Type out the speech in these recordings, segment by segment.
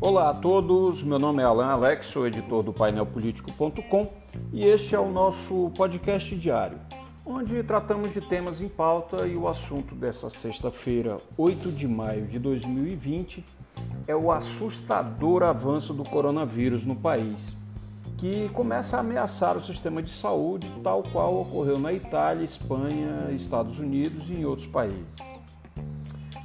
Olá a todos, meu nome é Alan Alex, sou editor do painelpolitico.com e este é o nosso podcast diário, onde tratamos de temas em pauta e o assunto dessa sexta-feira, 8 de maio de 2020, é o assustador avanço do coronavírus no país, que começa a ameaçar o sistema de saúde, tal qual ocorreu na Itália, Espanha, Estados Unidos e em outros países.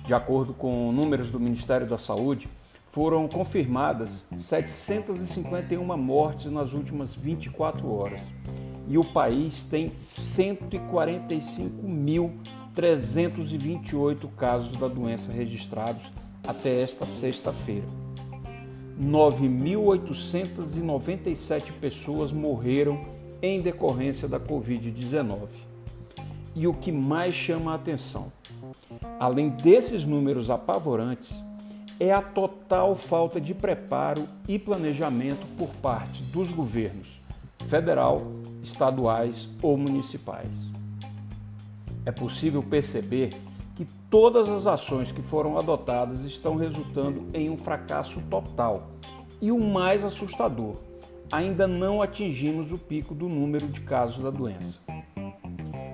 De acordo com números do Ministério da Saúde, foram confirmadas 751 mortes nas últimas 24 horas e o país tem 145.328 casos da doença registrados até esta sexta-feira. 9.897 pessoas morreram em decorrência da Covid-19. E o que mais chama a atenção, além desses números apavorantes, é a total falta de preparo e planejamento por parte dos governos federal, estaduais ou municipais. É possível perceber que todas as ações que foram adotadas estão resultando em um fracasso total. E o mais assustador, ainda não atingimos o pico do número de casos da doença.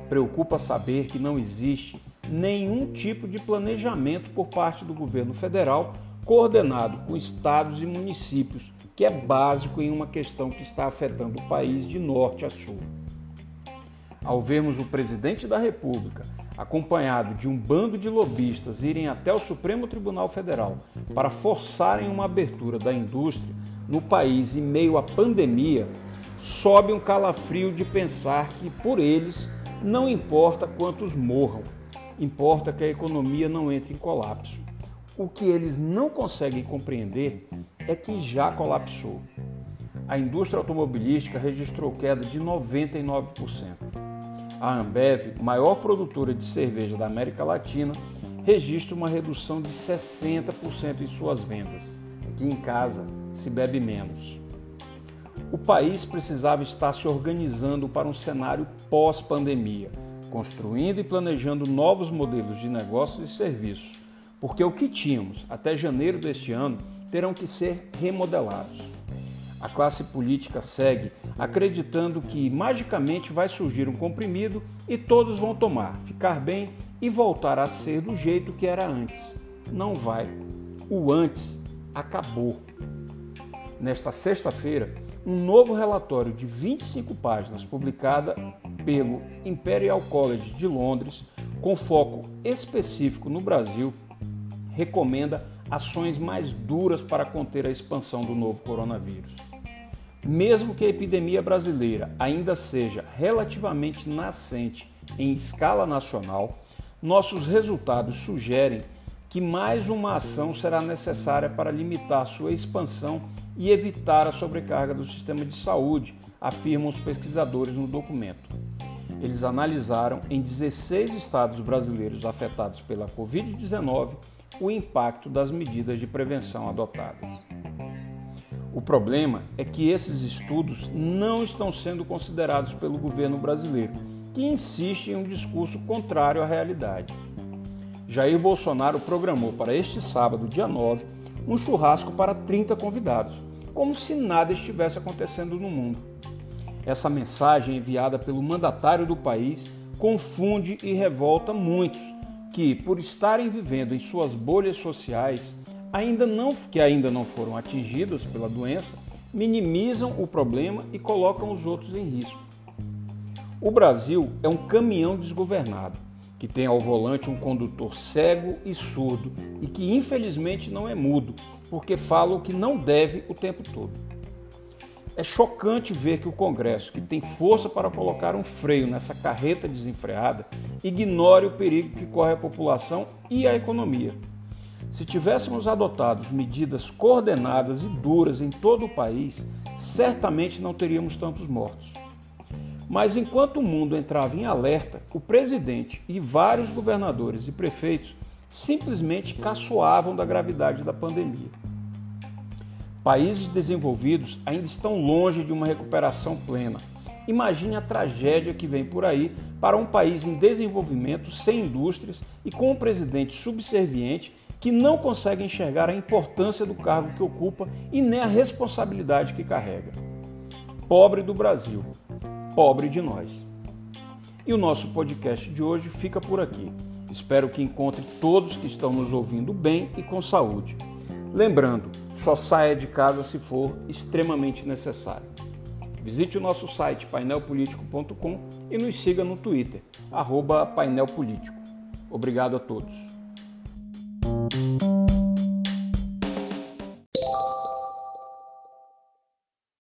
Preocupa saber que não existe nenhum tipo de planejamento por parte do governo federal coordenado com estados e municípios, que é básico em uma questão que está afetando o país de norte a sul. Ao vermos o presidente da República, acompanhado de um bando de lobistas, irem até o Supremo Tribunal Federal para forçarem uma abertura da indústria no país em meio à pandemia, sobe um calafrio de pensar que, por eles, não importa quantos morram, Importa que a economia não entre em colapso. O que eles não conseguem compreender é que já colapsou. A indústria automobilística registrou queda de 99%. A Ambev, maior produtora de cerveja da América Latina, registra uma redução de 60% em suas vendas. Aqui em casa se bebe menos. O país precisava estar se organizando para um cenário pós-pandemia construindo e planejando novos modelos de negócios e serviços, porque o que tínhamos até janeiro deste ano terão que ser remodelados. A classe política segue acreditando que magicamente vai surgir um comprimido e todos vão tomar, ficar bem e voltar a ser do jeito que era antes. Não vai. O antes acabou. Nesta sexta-feira, um novo relatório de 25 páginas, publicada pelo Imperial College de Londres, com foco específico no Brasil, recomenda ações mais duras para conter a expansão do novo coronavírus. Mesmo que a epidemia brasileira ainda seja relativamente nascente em escala nacional, nossos resultados sugerem que mais uma ação será necessária para limitar sua expansão e evitar a sobrecarga do sistema de saúde, afirmam os pesquisadores no documento. Eles analisaram em 16 estados brasileiros afetados pela Covid-19 o impacto das medidas de prevenção adotadas. O problema é que esses estudos não estão sendo considerados pelo governo brasileiro, que insiste em um discurso contrário à realidade. Jair Bolsonaro programou para este sábado, dia 9, um churrasco para 30 convidados, como se nada estivesse acontecendo no mundo. Essa mensagem enviada pelo mandatário do país confunde e revolta muitos que, por estarem vivendo em suas bolhas sociais, ainda não, que ainda não foram atingidas pela doença, minimizam o problema e colocam os outros em risco. O Brasil é um caminhão desgovernado, que tem ao volante um condutor cego e surdo e que infelizmente não é mudo, porque fala o que não deve o tempo todo. É chocante ver que o Congresso, que tem força para colocar um freio nessa carreta desenfreada, ignore o perigo que corre a população e a economia. Se tivéssemos adotado medidas coordenadas e duras em todo o país, certamente não teríamos tantos mortos. Mas enquanto o mundo entrava em alerta, o presidente e vários governadores e prefeitos simplesmente caçoavam da gravidade da pandemia. Países desenvolvidos ainda estão longe de uma recuperação plena imagine a tragédia que vem por aí para um país em desenvolvimento, sem indústrias e com um presidente subserviente que não consegue enxergar a importância do cargo que ocupa e nem a responsabilidade que carrega. Pobre do Brasil, pobre de nós. E o nosso podcast de hoje fica por aqui. Espero que encontre todos que estão nos ouvindo bem e com saúde. Lembrando, só saia de casa se for extremamente necessário. Visite o nosso site painelpolitico.com e nos siga no Twitter, arroba painelpolitico. Obrigado a todos.